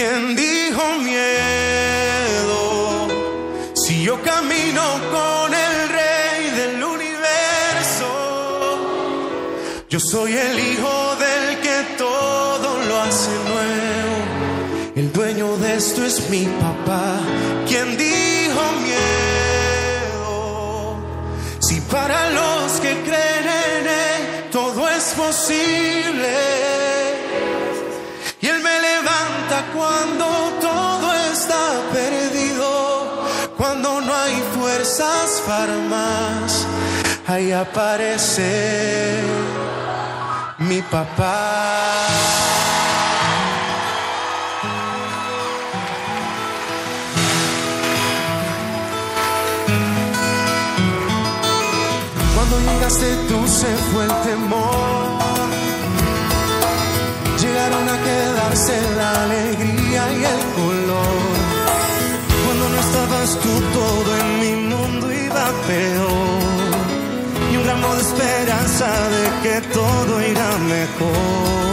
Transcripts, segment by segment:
¿Quién dijo miedo? Si yo camino con el rey del universo, yo soy el hijo del que todo lo hace nuevo. El dueño de esto es mi papá. ¿Quién dijo miedo? Si para los que creen en él todo es posible cuando todo está perdido, cuando no hay fuerzas para más, ahí aparece mi papá. Cuando llegaste tú se fue el temor la alegría y el color. Cuando no estabas tú todo en mi mundo iba peor. Y un ramo de esperanza de que todo irá mejor.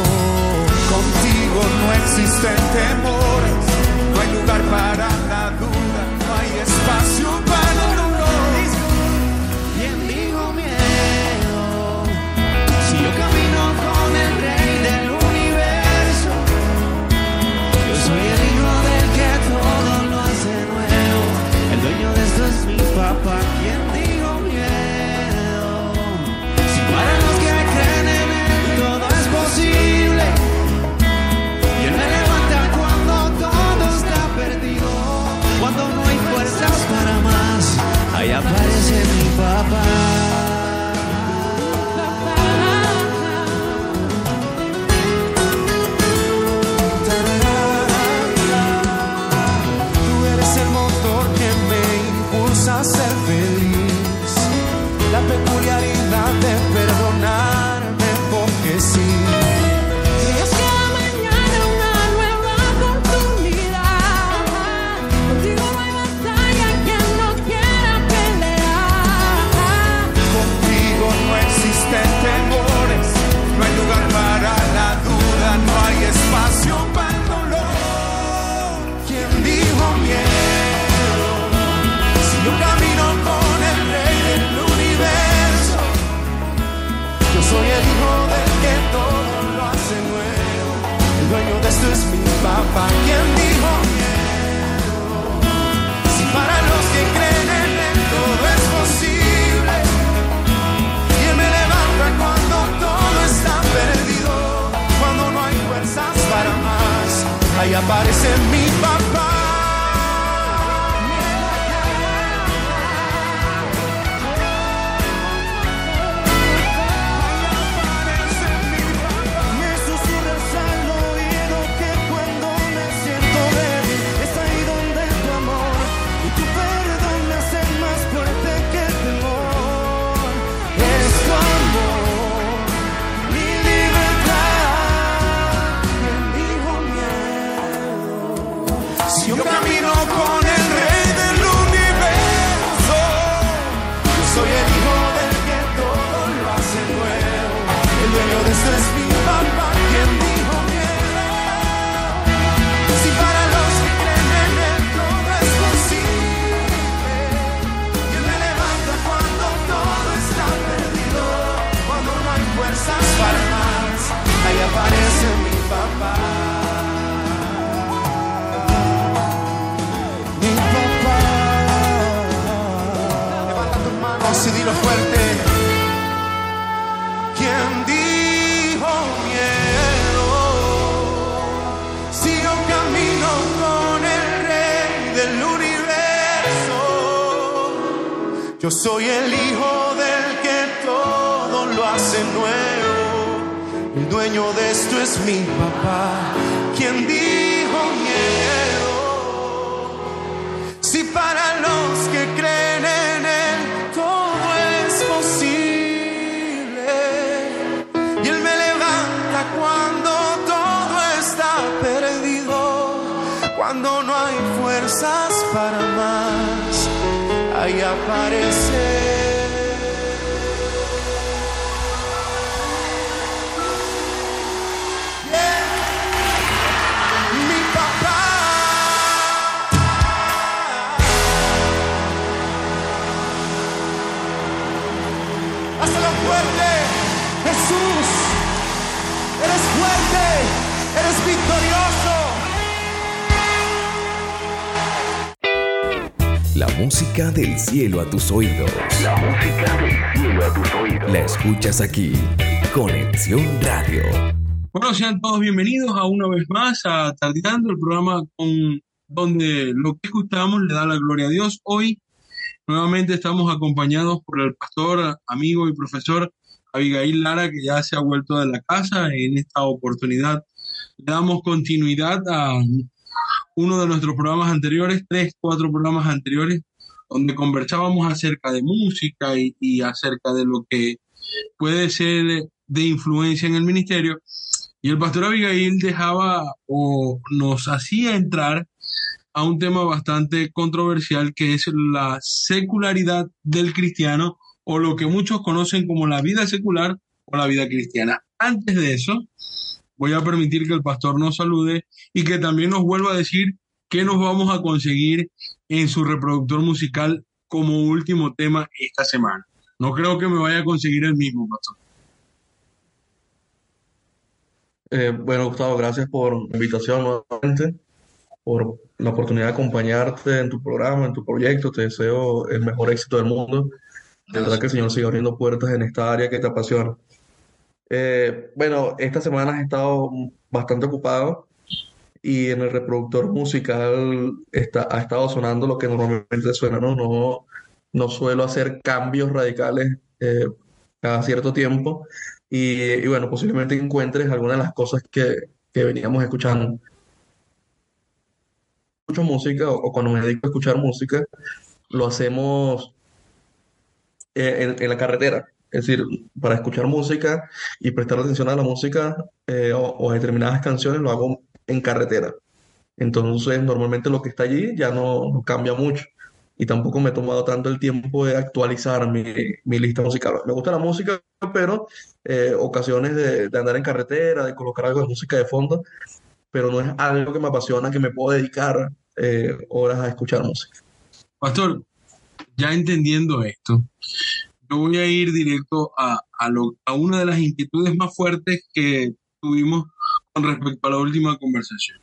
Contigo no existen temores, no hay lugar para Eres fuerte, eres victorioso. La música del cielo a tus oídos. La música del cielo a tus oídos. La escuchas aquí. Conexión Radio. Bueno, sean todos bienvenidos a una vez más a Tarditando, el programa con donde lo que escuchamos le da la gloria a Dios. Hoy Nuevamente estamos acompañados por el pastor, amigo y profesor Abigail Lara, que ya se ha vuelto de la casa. En esta oportunidad le damos continuidad a uno de nuestros programas anteriores, tres, cuatro programas anteriores, donde conversábamos acerca de música y, y acerca de lo que puede ser de influencia en el ministerio. Y el pastor Abigail dejaba o nos hacía entrar a un tema bastante controversial que es la secularidad del cristiano o lo que muchos conocen como la vida secular o la vida cristiana. Antes de eso, voy a permitir que el pastor nos salude y que también nos vuelva a decir qué nos vamos a conseguir en su reproductor musical como último tema esta semana. No creo que me vaya a conseguir el mismo, pastor. Eh, bueno, Gustavo, gracias por la invitación nuevamente, por la oportunidad de acompañarte en tu programa, en tu proyecto. Te deseo el mejor éxito del mundo. De verdad que el Señor siga abriendo puertas en esta área que te apasiona. Eh, bueno, esta semana he estado bastante ocupado y en el reproductor musical está, ha estado sonando lo que normalmente suena, ¿no? No, no suelo hacer cambios radicales eh, cada cierto tiempo y, y bueno, posiblemente encuentres algunas de las cosas que, que veníamos escuchando. Escucho música o, o cuando me dedico a escuchar música, lo hacemos en, en la carretera. Es decir, para escuchar música y prestar atención a la música eh, o, o a determinadas canciones lo hago en carretera. Entonces, normalmente lo que está allí ya no, no cambia mucho. Y tampoco me he tomado tanto el tiempo de actualizar mi, mi lista musical. Me gusta la música, pero eh, ocasiones de, de andar en carretera, de colocar algo de música de fondo, pero no es algo que me apasiona, que me puedo dedicar eh, horas a escuchar música. Pastor, ya entendiendo esto, yo voy a ir directo a, a, lo, a una de las inquietudes más fuertes que tuvimos con respecto a la última conversación.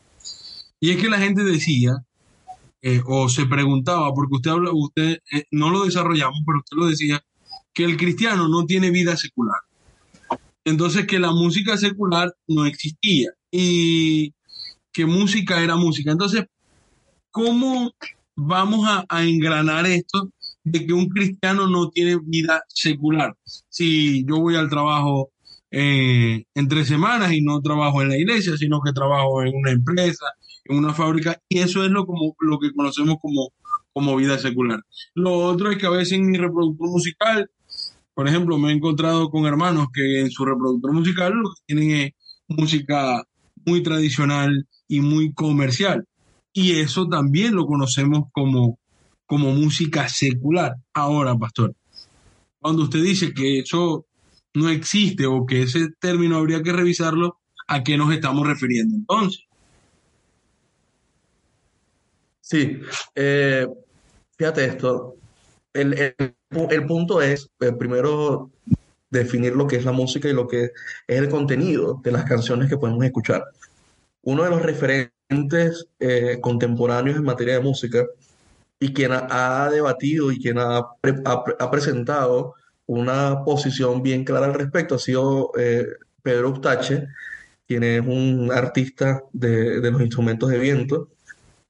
Y es que la gente decía, eh, o se preguntaba, porque usted habla, usted eh, no lo desarrollamos, pero usted lo decía, que el cristiano no tiene vida secular. Entonces que la música secular no existía y que música era música. Entonces, ¿cómo vamos a, a engranar esto de que un cristiano no tiene vida secular? Si yo voy al trabajo eh, entre semanas y no trabajo en la iglesia, sino que trabajo en una empresa, en una fábrica, y eso es lo, como, lo que conocemos como, como vida secular. Lo otro es que a veces en mi reproductor musical, por ejemplo, me he encontrado con hermanos que en su reproductor musical lo que tienen es música muy tradicional y muy comercial. Y eso también lo conocemos como, como música secular. Ahora, pastor, cuando usted dice que eso no existe o que ese término habría que revisarlo, ¿a qué nos estamos refiriendo entonces? Sí, eh, fíjate esto. El, el- el punto es, eh, primero, definir lo que es la música y lo que es el contenido de las canciones que podemos escuchar. Uno de los referentes eh, contemporáneos en materia de música y quien ha, ha debatido y quien ha, pre- ha pre- ha presentado una posición bien clara al respecto ha sido eh, Pedro Ustache, quien es un artista de, de los instrumentos de viento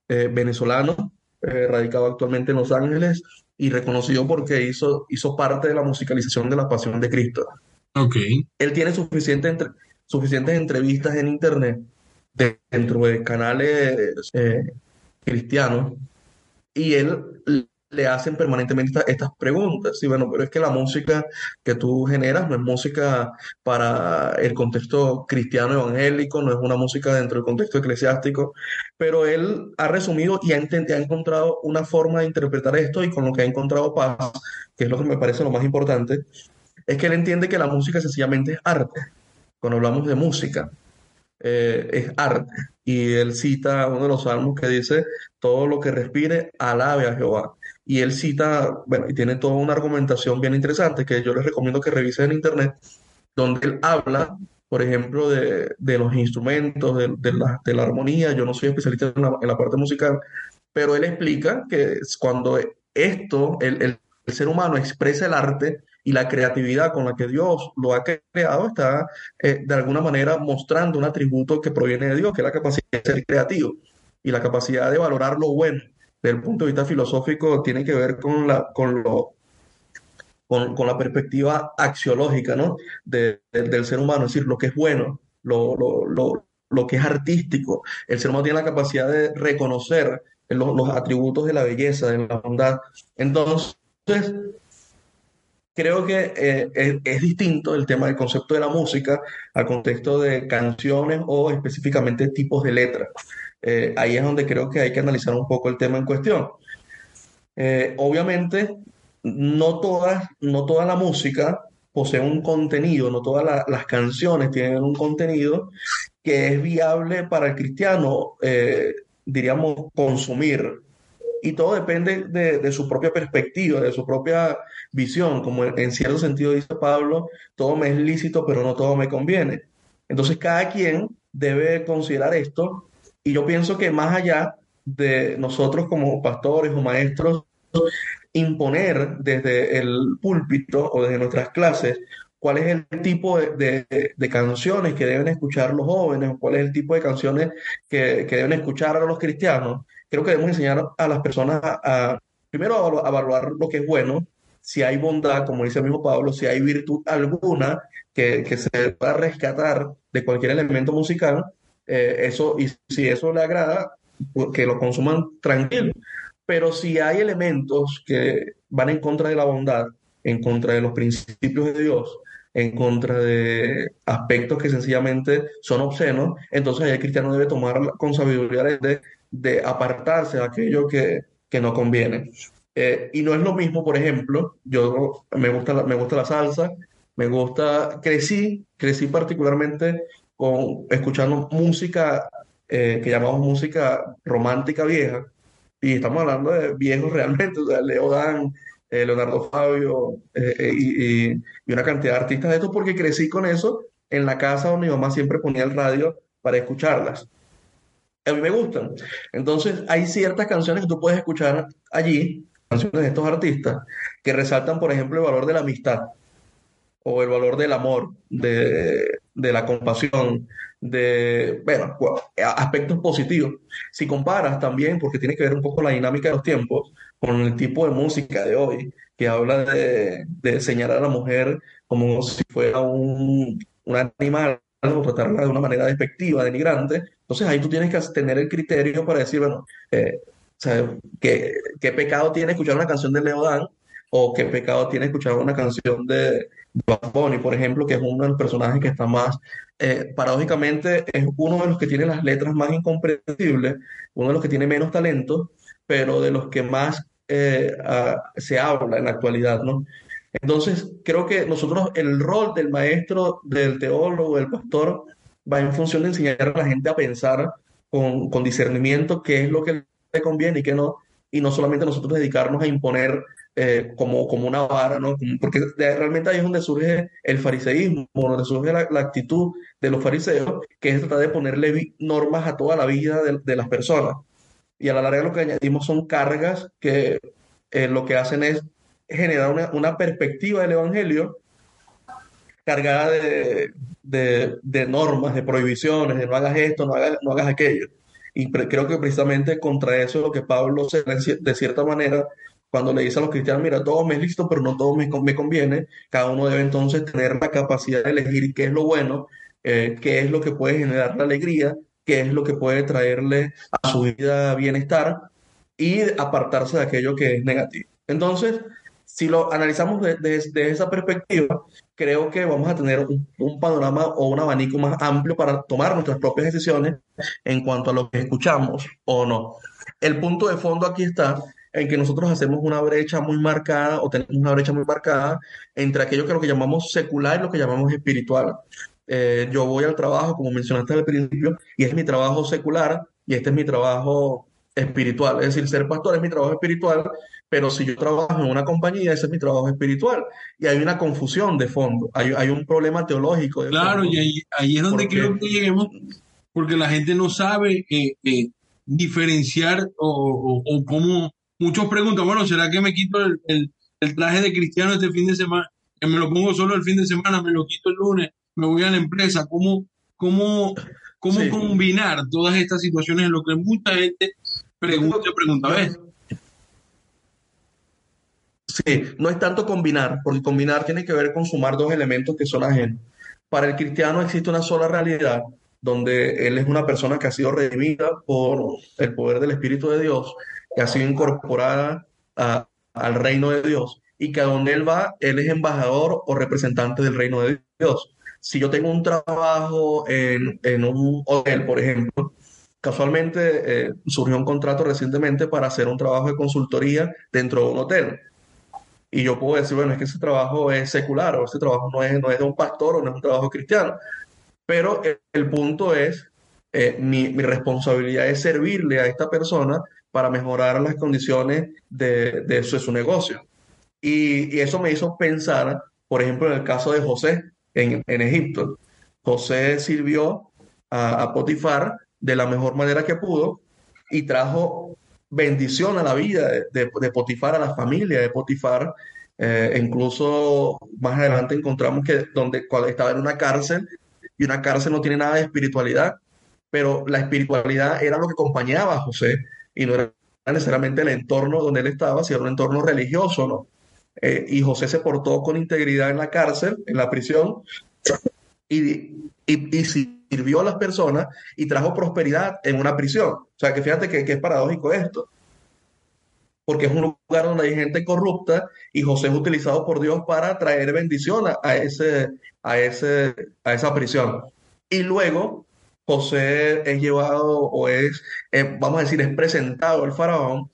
eh, venezolano, eh, radicado actualmente en Los Ángeles y reconocido porque hizo, hizo parte de la musicalización de la Pasión de Cristo. Ok, Él tiene suficiente entre- suficientes entrevistas en internet de- dentro de canales eh, cristianos y él le hacen permanentemente esta- estas preguntas. Y bueno, pero es que la música que tú generas no es música para el contexto cristiano evangélico, no es una música dentro del contexto eclesiástico, pero él ha resumido y ha, ha encontrado una forma de interpretar esto y con lo que ha encontrado paz, que es lo que me parece lo más importante, es que él entiende que la música sencillamente es arte. Cuando hablamos de música, eh, es arte. Y él cita uno de los salmos que dice, todo lo que respire, alabe a Jehová. Y él cita, bueno, y tiene toda una argumentación bien interesante que yo les recomiendo que revisen en internet, donde él habla, por ejemplo, de, de los instrumentos, de, de la, de la armonía. Yo no soy especialista en la, parte musical, pero él explica que cuando esto, el- el ser humano expresa el arte y la creatividad con la que Dios lo ha creado, está eh, de alguna manera mostrando un atributo que proviene de Dios, que es la capacidad de ser creativo y la capacidad de valorar lo bueno. Desde el punto de vista filosófico, tiene que ver con la, con lo, con, con la perspectiva axiológica, ¿no? de- de- del ser humano, es decir, lo que es bueno, lo, lo, lo, lo que es artístico. El ser humano tiene la capacidad de reconocer los, los atributos de la belleza, de la bondad. Entonces, creo que eh, es, distinto el tema del concepto de la música al contexto de canciones o específicamente tipos de letras. Eh, ahí es donde creo que hay que analizar un poco el tema en cuestión. Eh, obviamente, no todas, no toda la música posee un contenido, no todas la- las canciones tienen un contenido que es viable para el cristiano, diríamos, consumir. Y todo depende de, su propia perspectiva, de su propia visión. Como en, en cierto sentido dice Pablo, todo me es lícito, pero no todo me conviene. Entonces, cada quien debe considerar esto. Y yo pienso que más allá de nosotros como pastores o maestros, imponer desde el púlpito o desde nuestras clases cuál es el tipo de, canciones que deben escuchar los jóvenes cuál es el tipo de canciones que, deben escuchar los cristianos. Creo que debemos enseñar a las personas a, primero a, evalu- a evaluar lo que es bueno, si hay bondad, como dice el mismo Pablo, si hay virtud alguna que, que se pueda rescatar de cualquier elemento musical, eh, eso, y si eso le agrada, pues, que lo consuman tranquilo. Pero si hay elementos que van en contra de la bondad, en contra de los principios de Dios, en contra de aspectos que sencillamente son obscenos, entonces el cristiano debe tomar con sabiduría de, de apartarse de aquello que, que no conviene. Eh, y no es lo mismo, por ejemplo, yo me gusta la, me gusta la salsa, me gusta, crecí, crecí particularmente con, escuchando música eh, que llamamos música romántica vieja, y estamos hablando de viejos realmente, o sea, Leo Dan, eh, Leonardo Fabio eh, eh, y, y- una cantidad de artistas de estos, porque crecí con eso en la casa donde mi mamá siempre ponía el radio para escucharlas. A mí me gustan. Entonces, hay ciertas canciones que tú puedes escuchar allí, canciones de estos artistas, que resaltan, por ejemplo, el valor de la amistad o el valor del amor, de, la compasión, de, bueno, aspectos positivos. Si comparas también, porque tiene que ver un poco la dinámica de los tiempos, con el tipo de música de hoy, que habla de, de señalar a la mujer como si fuera un, un animal, o tratarla de una manera despectiva, denigrante, entonces ahí tú tienes que tener el criterio para decir, bueno, eh, ¿qué, qué pecado tiene escuchar una canción de Leo Dan? ¿O qué pecado tiene escuchar una canción de, Bad por ejemplo, que es uno de los personajes que está más, eh, paradójicamente, es uno de los que tiene las letras más incomprensibles, uno de los que tiene menos talento, pero de los que más eh, ah, se habla en la actualidad, ¿no? Entonces, creo que nosotros, el rol del maestro, del teólogo, del pastor, va en función de enseñar a la gente a pensar con, discernimiento qué es lo que le conviene y qué no, y no solamente nosotros dedicarnos a imponer eh, como, como una vara, ¿no? Porque realmente ahí es donde surge el fariseísmo, donde surge la, actitud de los fariseos, que es tratar de ponerle normas a toda la vida de las personas. Y a la larga lo que añadimos son cargas que eh, lo que hacen es generar una, una perspectiva del evangelio cargada de, de- de normas, de prohibiciones, de no hagas esto, no hagas, no hagas aquello. Y creo que precisamente contra eso es lo que Pablo se de cier- de cierta manera cuando le dice a los cristianos, mira, todo me es lícito, pero no todo me, me conviene. Cada uno debe entonces tener la capacidad de elegir qué es lo bueno, eh, qué es lo que puede generar la alegría, qué es lo que puede traerle a su vida bienestar y apartarse de aquello que es negativo. Entonces, si lo analizamos de- de- desde esa perspectiva, creo que vamos a tener un, un panorama o un abanico más amplio para tomar nuestras propias decisiones en cuanto a lo que escuchamos o no. El punto de fondo aquí está en que nosotros hacemos una brecha muy marcada o tenemos una brecha muy marcada entre aquello que lo que llamamos secular y lo que llamamos espiritual. Eh, yo voy al trabajo, como mencionaste al principio, y es mi trabajo secular y este es mi trabajo espiritual. Es decir, ser pastor es mi trabajo espiritual, pero si yo trabajo en una compañía, ese es mi trabajo espiritual. Y hay una confusión de fondo, hay, hay un problema teológico de Claro, fondo. y ahí, ahí es donde quiero que lleguemos, porque la gente no sabe eh, eh, diferenciar o, o, o cómo muchos preguntan, bueno, ¿será que me quito el, el, el traje de cristiano este fin de semana? Que me lo pongo solo el fin de semana, me lo quito el lunes, me voy a la empresa. ¿Cómo, cómo, cómo Sí. combinar todas estas situaciones en lo que mucha gente pregunta, pregunta, ¿ves? Sí, no es tanto combinar, porque combinar tiene que ver con sumar dos elementos que son ajenos. Para el cristiano existe una sola realidad, donde él es una persona que ha sido redimida por el poder del Espíritu de Dios, que ha sido incorporada a- al reino de Dios, y que a donde él va, él es embajador o representante del reino de Dios. Si yo tengo un trabajo en, en un hotel, por ejemplo, casualmente eh, surgió un contrato recientemente para hacer un trabajo de consultoría dentro de un hotel. Y yo puedo decir, bueno, es que ese trabajo es secular, o ese trabajo no es, no es de un pastor o no es un trabajo cristiano. Pero el, el punto es, eh, mi, mi responsabilidad es servirle a esta persona para mejorar las condiciones de, de su, de su negocio. Y, y eso me hizo pensar, por ejemplo, en el caso de José en, Egipto. José sirvió a, a Potifar de la mejor manera que pudo y trajo bendición a la vida de, de- de Potifar, a la familia de Potifar. Eh, incluso más adelante encontramos que donde cuando estaba en una cárcel, y una cárcel no tiene nada de espiritualidad, pero la espiritualidad era lo que acompañaba a José y no era necesariamente el entorno donde él estaba, sino un entorno religioso, ¿no? Eh, y José se portó con integridad en la cárcel, en la prisión, y, sirvió a las personas y trajo prosperidad en una prisión. O sea, que fíjate que, es paradójico esto, porque es un lugar donde hay gente corrupta y José es utilizado por Dios para traer bendición a esa prisión. Y luego José es llevado o es, eh, vamos a decir, es presentado al faraón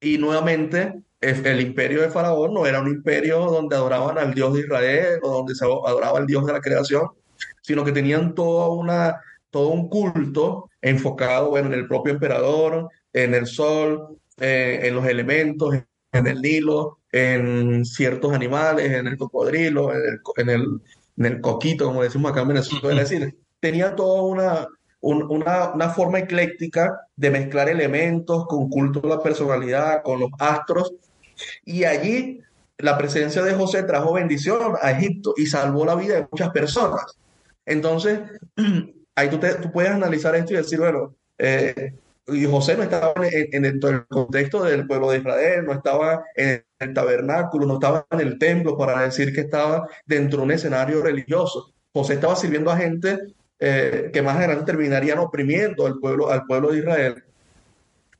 y nuevamente el, imperio de Faraón no era un imperio donde adoraban al Dios de Israel o donde se adoraba al Dios de la creación, sino que tenían toda una, todo un culto enfocado, bueno, en el propio emperador, en el sol, eh, en los elementos, en el Nilo, en ciertos animales, en el cocodrilo, en el, en el, en el coquito, como decimos acá en Venezuela. Es decir, tenía toda una, un- una, una forma ecléctica de mezclar elementos con culto a la personalidad, con los astros. Y allí la presencia de José trajo bendición a Egipto y salvó la vida de muchas personas. Entonces, ahí tú, te- tú puedes analizar esto y decir, bueno, eh, y José no estaba en, en del contexto del pueblo de Israel, no estaba en el tabernáculo, no estaba en el templo para decir que estaba dentro de un escenario religioso. José estaba sirviendo a gente eh, que más adelante terminarían oprimiendo al pueblo, al pueblo de Israel.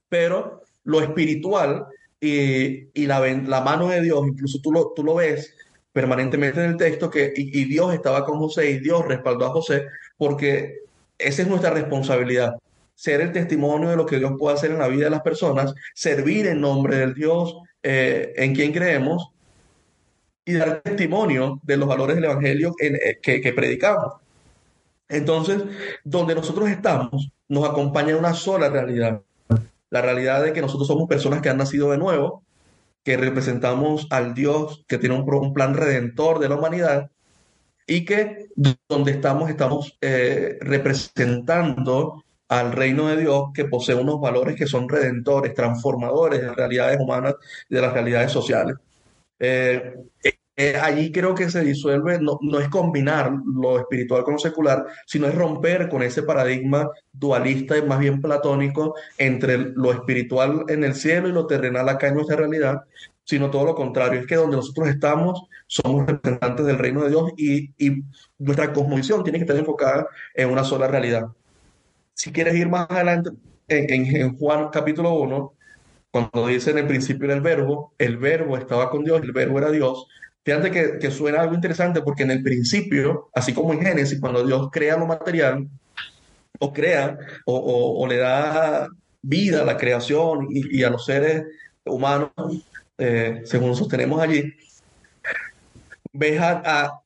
Pero lo espiritual y, y la, la mano de Dios, incluso tú lo, tú lo ves permanentemente en el texto, que y, Dios estaba con José y Dios respaldó a José, porque esa es nuestra responsabilidad, ser el testimonio de lo que Dios puede hacer en la vida de las personas, servir en nombre del Dios eh, en quien creemos y dar testimonio de los valores del Evangelio en- eh, que predicamos. Entonces, donde nosotros estamos, nos acompaña una sola realidad, la realidad de que nosotros somos personas que han nacido de nuevo, que representamos al Dios que tiene un, plan redentor de la humanidad y que donde estamos estamos eh, representando al reino de Dios que posee unos valores que son redentores, transformadores de las realidades humanas y de las realidades sociales. Eh, eh, allí creo que se disuelve, no, no es combinar lo espiritual con lo secular, sino es romper con ese paradigma dualista y más bien platónico entre lo espiritual en el cielo y lo terrenal acá en nuestra realidad, sino todo lo contrario, es que donde nosotros estamos somos representantes del reino de Dios y, y nuestra cosmovisión tiene que estar enfocada en una sola realidad. Si quieres ir más adelante, en, en- Juan capítulo 1, cuando dice en el principio era el verbo, el verbo estaba con Dios, el verbo era Dios. Fíjate que, que suena algo interesante porque en el principio, así como en Génesis, cuando Dios crea lo material, o crea, o, o- le da vida a la creación y, a los seres humanos, eh, según sostenemos allí, ves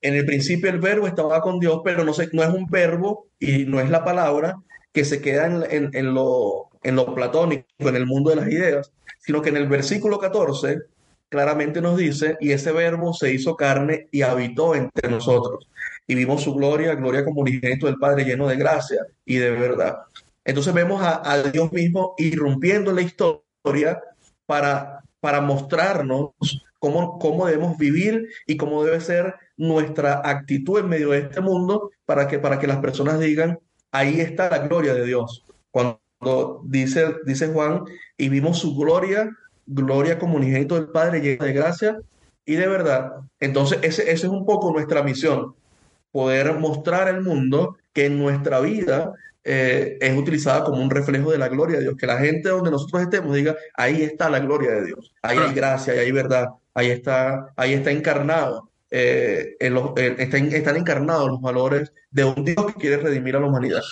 en el principio el verbo estaba con Dios, pero no, se, no es un verbo y no es la palabra que se queda en, en- en lo, en lo platónico, en el mundo de las ideas, sino que en el versículo 14 claramente nos dice, y ese verbo se hizo carne y habitó entre nosotros, y vimos su gloria, gloria como unigénito del Padre lleno de gracia y de verdad. Entonces vemos a, a Dios mismo irrumpiendo en la historia para, para mostrarnos cómo, cómo debemos vivir y cómo debe ser nuestra actitud en medio de este mundo para que, para que las personas digan, ahí está la gloria de Dios. Cuando dice, dice Juan, y vimos su gloria, gloria como unigénito del Padre, llena de gracia y de verdad. Entonces, ese, ese es un poco nuestra misión, poder mostrar al mundo que en nuestra vida eh, es utilizada como un reflejo de la gloria de Dios, que la gente donde nosotros estemos diga, ahí está la gloria de Dios, ahí hay gracia, ahí hay verdad, ahí está, ahí está encarnado, eh, en los, eh, están, están encarnados los valores de un Dios que quiere redimir a la humanidad.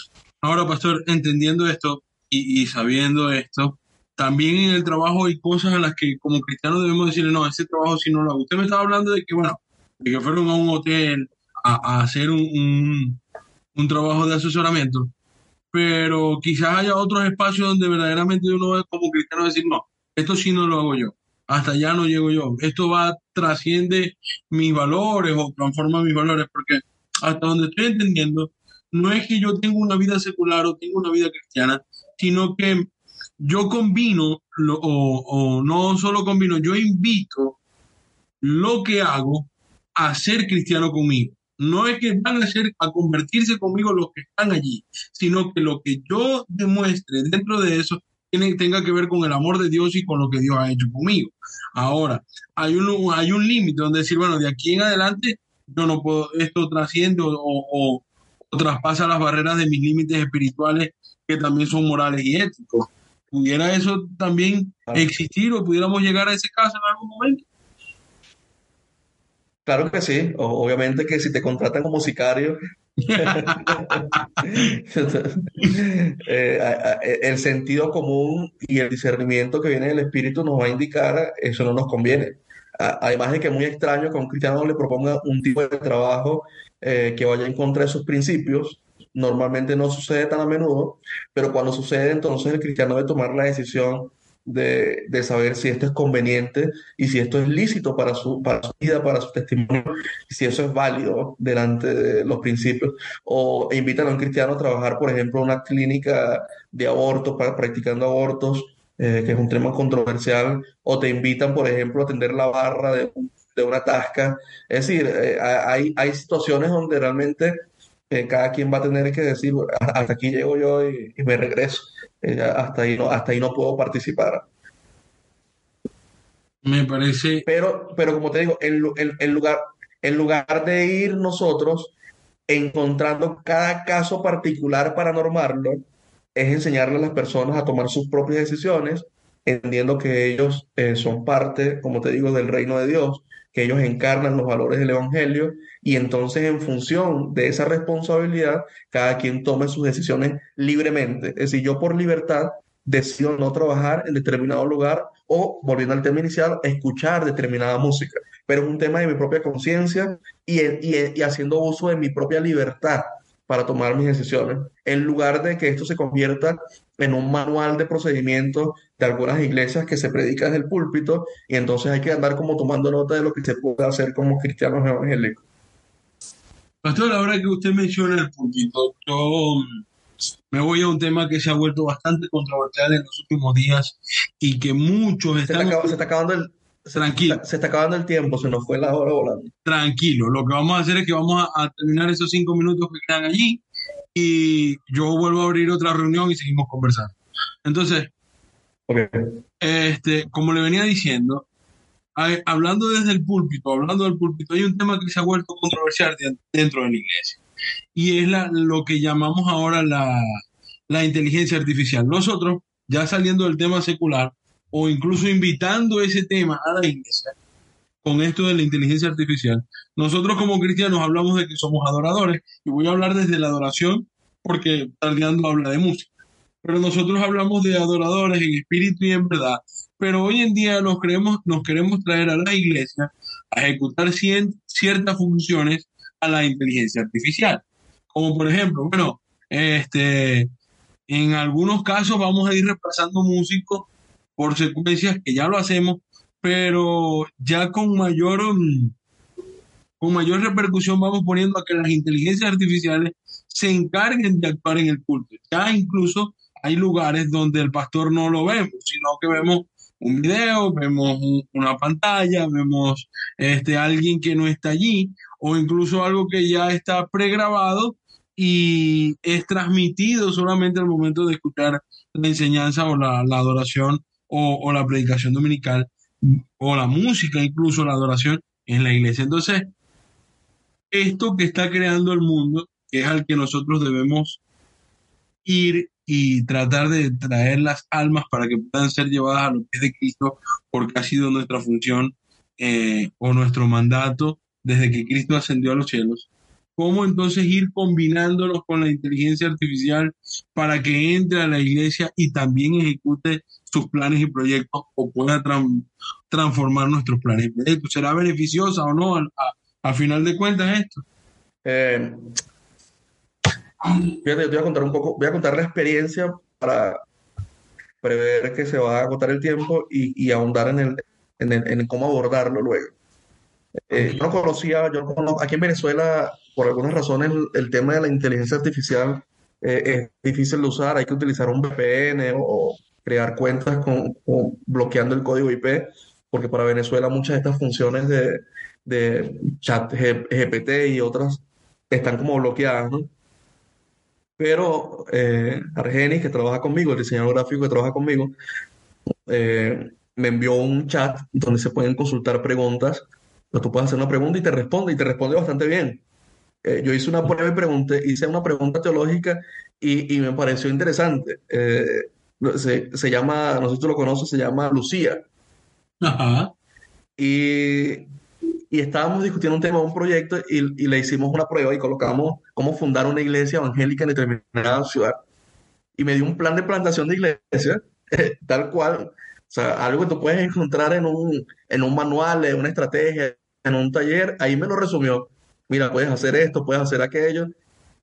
Ahora, pastor, entendiendo esto y, y sabiendo esto, también en el trabajo hay cosas a las que como cristianos debemos decirle, no, ese trabajo sí no lo hago. Usted me estaba hablando de que, bueno, de que fueron a un hotel a, a hacer un, un, un trabajo de asesoramiento, pero quizás haya otros espacios donde verdaderamente uno como cristiano decir, no, esto sí no lo hago yo, hasta allá no llego yo, esto va, trasciende mis valores o transforma mis valores, porque hasta donde estoy entendiendo, no es que yo tenga una vida secular o tengo una vida cristiana, sino que yo combino, o, no solo combino, yo invito lo que hago a ser cristiano conmigo. No es que van a ser a convertirse conmigo los que están allí, sino que lo que yo demuestre dentro de eso tiene, tenga que ver con el amor de Dios y con lo que Dios ha hecho conmigo. Ahora, hay un, hay un límite donde decir, bueno, de aquí en adelante yo no puedo, esto trasciende o- o traspasa las barreras de mis límites espirituales que también son morales y éticos. ¿Pudiera eso también Claro. existir o pudiéramos llegar a ese caso en algún momento? Claro que sí, o- obviamente que si te contratan como sicario, eh, a- a- el sentido común y el discernimiento que viene del Espíritu nos va a indicar, eso no nos conviene. A- Además de que es muy extraño que a un cristiano le proponga un tipo de trabajo eh, que vaya en contra de sus principios. Normalmente no sucede tan a menudo, pero cuando sucede, entonces el cristiano debe tomar la decisión de, de saber si esto es conveniente y si esto es lícito para su, para su vida, para su testimonio, y si eso es válido delante de los principios. O invitan a un cristiano a trabajar, por ejemplo, en una clínica de abortos, practicando abortos, eh, que es un tema controversial, o te invitan, por ejemplo, a atender la barra de, de una tasca. Es decir, eh, hay, hay situaciones donde realmente cada quien va a tener que decir, "Bueno, hasta aquí llego yo y, y me regreso. Eh, hasta ahí no, hasta ahí no puedo participar. Me parece Pero, pero como te digo, en, lu- en- en lugar, en lugar de ir nosotros encontrando cada caso particular para normarlo, es enseñarle a las personas a tomar sus propias decisiones, entendiendo que ellos eh, son parte, como te digo, del reino de Dios, que ellos encarnan los valores del Evangelio y entonces en función de esa responsabilidad, cada quien tome sus decisiones libremente. Es decir, yo por libertad decido no trabajar en determinado lugar o, volviendo al tema inicial, escuchar determinada música. Pero es un tema de mi propia conciencia y, y- y haciendo uso de mi propia libertad para tomar mis decisiones, en lugar de que esto se convierta en un manual de procedimientos de algunas iglesias que se predica desde el púlpito y entonces hay que andar como tomando nota de lo que se puede hacer como cristianos evangélicos. Pastor, ahora que usted menciona el púlpito, yo mm, me voy a un tema que se ha vuelto bastante controversial en los últimos días y que muchos Se está, están acab- se está acabando el, se, Tranquilo. está- se está acabando el tiempo, se nos fue la hora volando. tranquilos. Lo que vamos a hacer es que vamos a, a terminar esos cinco minutos que quedan allí y yo vuelvo a abrir otra reunión y seguimos conversando. Entonces, Ok. este, como le venía diciendo, hay- hablando desde el púlpito, hablando del púlpito, hay un tema que se ha vuelto controversial de- dentro de la iglesia y es la, lo que llamamos ahora la, la inteligencia artificial. Nosotros, ya saliendo del tema secular o incluso invitando ese tema a la iglesia con esto de la inteligencia artificial, nosotros como cristianos hablamos de que somos adoradores y voy a hablar desde la adoración porque Tardeando habla de música. Pero nosotros hablamos de adoradores en espíritu y en verdad. Pero hoy en día nos, creemos, nos queremos traer a la iglesia a ejecutar cien- ciertas funciones a la inteligencia artificial. Como por ejemplo, bueno, este, en algunos casos vamos a ir repasando músicos por secuencias que ya lo hacemos, pero ya con mayor, con mayor repercusión vamos poniendo a que las inteligencias artificiales se encarguen de actuar en el culto. Ya incluso hay lugares donde el pastor no lo vemos, sino que vemos un video, vemos un- una pantalla, vemos este, alguien que no está allí, o incluso algo que ya está pregrabado y es transmitido solamente al momento de escuchar la enseñanza o la, adoración o, o la predicación dominical o la música, incluso la adoración en la iglesia. Entonces, esto que está creando el mundo, que es al que nosotros debemos ir y tratar de traer las almas para que puedan ser llevadas a los pies de Cristo, porque ha sido nuestra función eh, o nuestro mandato desde que Cristo ascendió a los cielos. ¿Cómo entonces ir combinándonos con la inteligencia artificial para que entre a la iglesia y también ejecute sus planes y proyectos o pueda tran- transformar nuestros planes y proyectos? ¿Será beneficiosa o no al- a, a final de cuentas esto? Eh, fíjate, yo te voy a contar un poco, voy a contar la experiencia para prever que se va a agotar el tiempo y, y ahondar en el, en el- en cómo abordarlo luego. Eh, yo no conocía, yo no cono- aquí en Venezuela, por algunas razones, el, el tema de la inteligencia artificial eh, es difícil de usar, hay que utilizar un VPN o, o crear cuentas con, con- bloqueando el código IP, porque para Venezuela muchas de estas funciones de, de chat G- GPT y otras están como bloqueadas, ¿no? Pero eh, Argenis, que trabaja conmigo, el diseñador gráfico que trabaja conmigo, eh, me envió un chat donde se pueden consultar preguntas. Pues tú puedes hacer una pregunta y te responde, y te responde bastante bien. Eh, yo hice una prueba y pregunté, hice una pregunta teológica y, y me pareció interesante. Eh, se, se llama, no sé si tú lo conoces, se llama Lucía. Ajá. Y, y estábamos discutiendo un tema, un proyecto, y, y le hicimos una prueba y colocamos cómo fundar una iglesia evangélica en determinada ciudad. Y me dio un plan de plantación de iglesia, tal cual. O sea, algo que tú puedes encontrar en un, en un manual, en una estrategia, en un taller. Ahí me lo resumió. Mira, puedes hacer esto, puedes hacer aquello.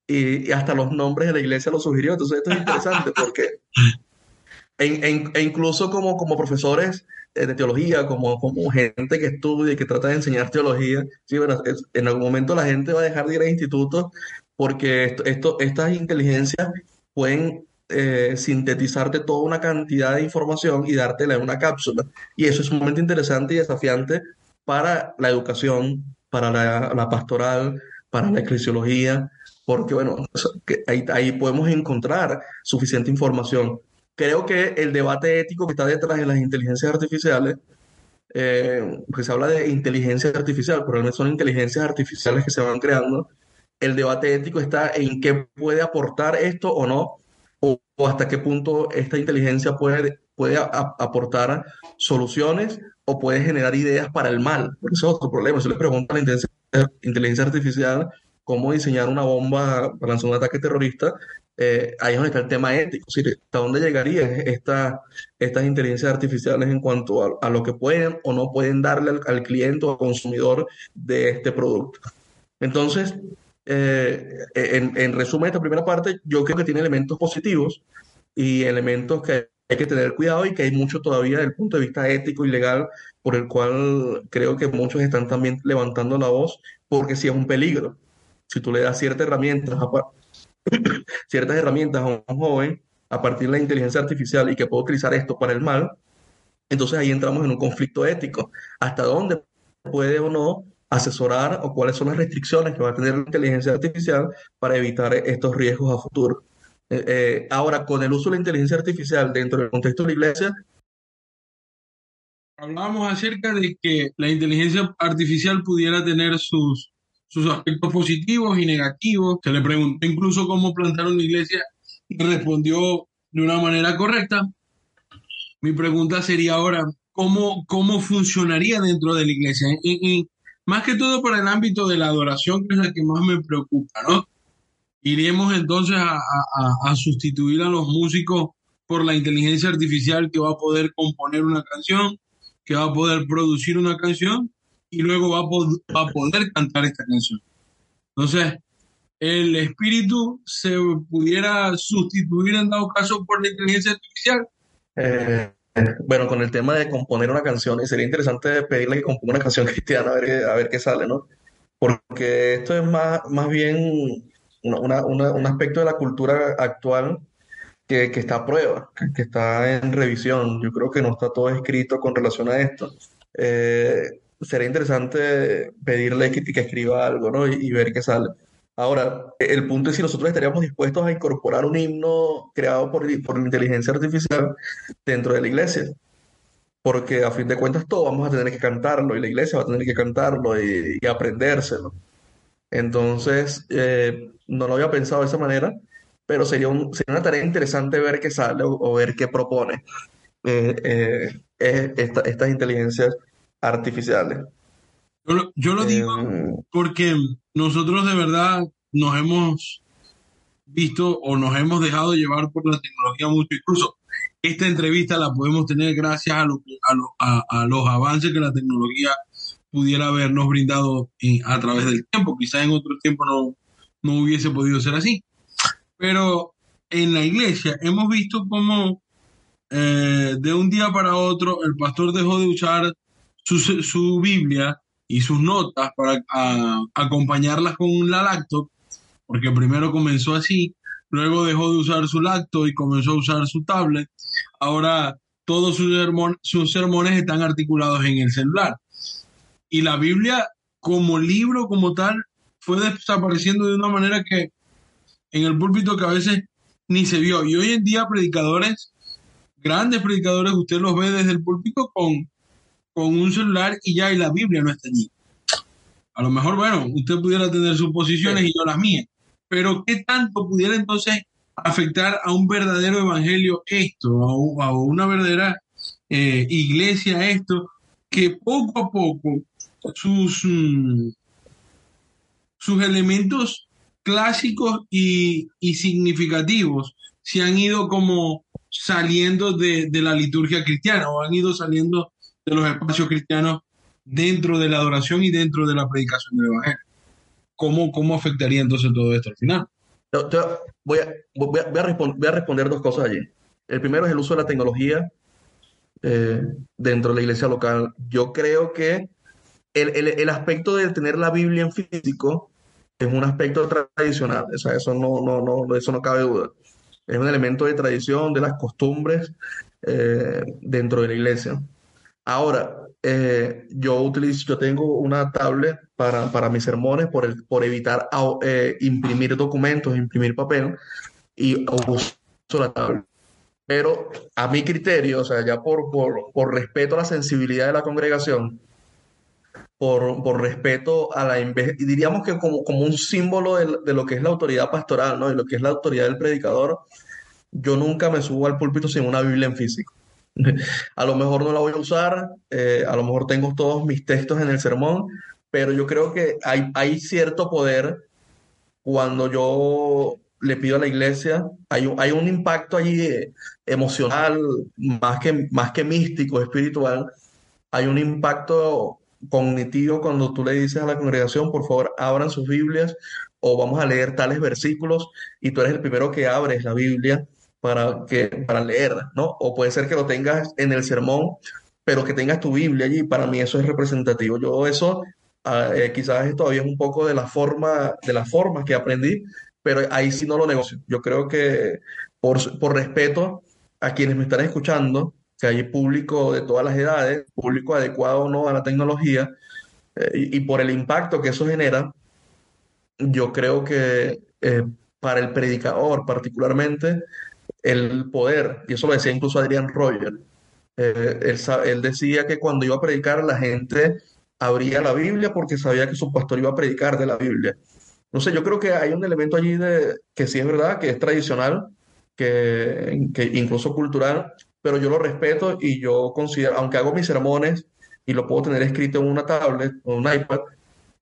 Y, y hasta los nombres de la iglesia lo sugirió. Entonces, esto es interesante porque en- en- e incluso como, como profesores eh, de teología, como, como gente que estudia y que trata de enseñar teología, sí, bueno, en algún momento la gente va a dejar de ir a institutos porque esto, esto- estas inteligencias pueden eh, sintetizarte toda una cantidad de información y dártela en una cápsula. Y eso es sumamente interesante y desafiante para la educación, para la, la pastoral, para la eclesiología, porque bueno, ahí, ahí podemos encontrar suficiente información. Creo que el debate ético que está detrás de las inteligencias artificiales, eh, porque se habla de inteligencia artificial, pero realmente son inteligencias artificiales que se van creando. El debate ético está en qué puede aportar esto o no, o, o hasta qué punto esta inteligencia puede, puede a- aportar soluciones o puede generar ideas para el mal. Eso es otro problema. Si le preguntan a la inteligencia, inteligencia artificial cómo diseñar una bomba para lanzar un ataque terrorista, eh, ahí es donde está el tema ético. Es ¿hasta dónde llegarían esta- estas inteligencias artificiales en cuanto a, lo que pueden o no pueden darle al, al cliente o al consumidor de este producto? Entonces, eh, en, en resumen, esta primera parte, yo creo que tiene elementos positivos y elementos que hay que tener cuidado y que hay mucho todavía desde el punto de vista ético y legal, por el cual creo que muchos están también levantando la voz, porque sí es un peligro. Si tú le das ciertas herramientas a, ciertas herramientas a un joven a partir de la inteligencia artificial y que puede utilizar esto para el mal, entonces ahí entramos en un conflicto ético. ¿Hasta dónde puede o no asesorar o cuáles son las restricciones que va a tener la inteligencia artificial para evitar estos riesgos a futuro? Eh, eh, ahora, con el uso de la inteligencia artificial dentro del contexto de la iglesia, Hablábamos acerca de que la inteligencia artificial pudiera tener sus, sus aspectos positivos y negativos. Se le preguntó incluso cómo plantar una iglesia y respondió de una manera correcta. Mi pregunta sería ahora, ¿cómo, cómo funcionaría dentro de la iglesia? Y, más que todo para el ámbito de la adoración, que es la que más me preocupa, ¿no? Iremos entonces a sustituir a los músicos por la inteligencia artificial que va a poder componer una canción, que va a poder producir una canción y luego va a, va a poder cantar esta canción. Entonces, el espíritu se pudiera sustituir en dado caso por la inteligencia artificial. eh, bueno, con el tema de componer una canción, sería interesante pedirle que componga una canción cristiana a ver, a ver qué sale, ¿no? Porque esto es más, más bien una- una- un aspecto de la cultura actual que, que está a prueba, que, que está en revisión. Yo creo que no está todo escrito con relación a esto. Eh, sería interesante pedirle que, que escriba algo, ¿no? Y, ver qué sale. Ahora, el punto es si nosotros estaríamos dispuestos a incorporar un himno creado por, por inteligencia artificial dentro de la iglesia porque a fin de cuentas todos vamos a tener que cantarlo y la iglesia va a tener que cantarlo y, y aprendérselo. Entonces, eh, no lo había pensado de esa manera, pero sería, sería una tarea interesante ver qué sale o, ver qué propone eh, eh, esta- estas inteligencias artificiales. Yo lo, yo lo digo Eh, porque nosotros de verdad nos hemos visto o nos hemos dejado llevar por la tecnología mucho. Incluso esta entrevista la podemos tener gracias a, lo que- a, lo- a- a los avances que la tecnología pudiera habernos brindado en- a través del tiempo. Quizás en otro tiempo no, no hubiese podido ser así. Pero en la iglesia hemos visto cómo eh, de un día para otro el pastor dejó de usar su, su Biblia y sus notas para a- acompañarlas con la laptop, porque primero comenzó así, luego dejó de usar su laptop y comenzó a usar su tablet. Ahora todos sus, sermon- sus sermones están articulados en el celular. Y la Biblia como libro, como tal, fue desapareciendo de una manera que en el púlpito que a veces ni se vio. Y hoy en día predicadores, grandes predicadores, usted los ve desde el púlpito con, con un celular y ya, y la Biblia no está allí. A lo mejor, bueno, usted pudiera tener sus posiciones y yo las mías, pero ¿qué tanto pudiera entonces afectar a un verdadero evangelio esto, a, una verdadera eh, iglesia esto, que poco a poco sus, mm, sus elementos clásicos y, y significativos se han ido como saliendo de, de la liturgia cristiana o han ido saliendo de los espacios cristianos dentro de la adoración y dentro de la predicación del Evangelio. ¿Cómo, cómo afectaría entonces todo esto al final? Yo- voy a, voy a- responder dos cosas allí. El primero es el uso de la tecnología eh, dentro de la iglesia local. Yo creo que el, el- el aspecto de tener la Biblia en físico es un aspecto tradicional. O eso no, no, no, eso no cabe duda. Es un elemento de tradición, de las costumbres eh, dentro de la iglesia. Ahora, eh, yo utilizo, yo tengo una tablet para, para mis sermones por, el, por evitar eh, imprimir documentos, imprimir papel y uso la tablet. Pero a mi criterio, o sea, ya por, por, por respeto a la sensibilidad de la congregación, por, por respeto a la y diríamos que como, como un símbolo de, de lo que es la autoridad pastoral, ¿no? Y lo que es la autoridad del predicador, yo nunca me subo al púlpito sin una Biblia en físico. A lo mejor no la voy a usar, eh, a lo mejor tengo todos mis textos en el sermón, pero yo creo que hay, cierto poder cuando yo le pido a la iglesia, hay un impacto allí eh, emocional, más que, más que místico, espiritual, hay un impacto cognitivo cuando tú le dices a la congregación, por favor, abran sus Biblias o vamos a leer tales versículos y tú eres el primero que abres la Biblia para, que, para leer, ¿no? O puede ser que lo tengas en el sermón, pero que tengas tu Biblia allí, para mí eso es representativo. Yo eso ah, eh, quizás es todavía un poco de la forma, de las formas que aprendí, pero ahí sí no lo negocio. Yo creo que por, por respeto a quienes me están escuchando, que hay público de todas las edades, público adecuado o no a la tecnología, eh, y, y por el impacto que eso genera, yo creo que eh, para el predicador particularmente, el poder, y eso lo decía incluso Adrián Roger, eh, él, él decía que cuando iba a predicar la gente abría la Biblia porque sabía que su pastor iba a predicar de la Biblia. No sé, yo creo que hay un elemento allí de, que sí es verdad, que es tradicional, que, que incluso cultural, pero yo lo respeto y yo considero, aunque hago mis sermones y lo puedo tener escrito en una tablet o un iPad,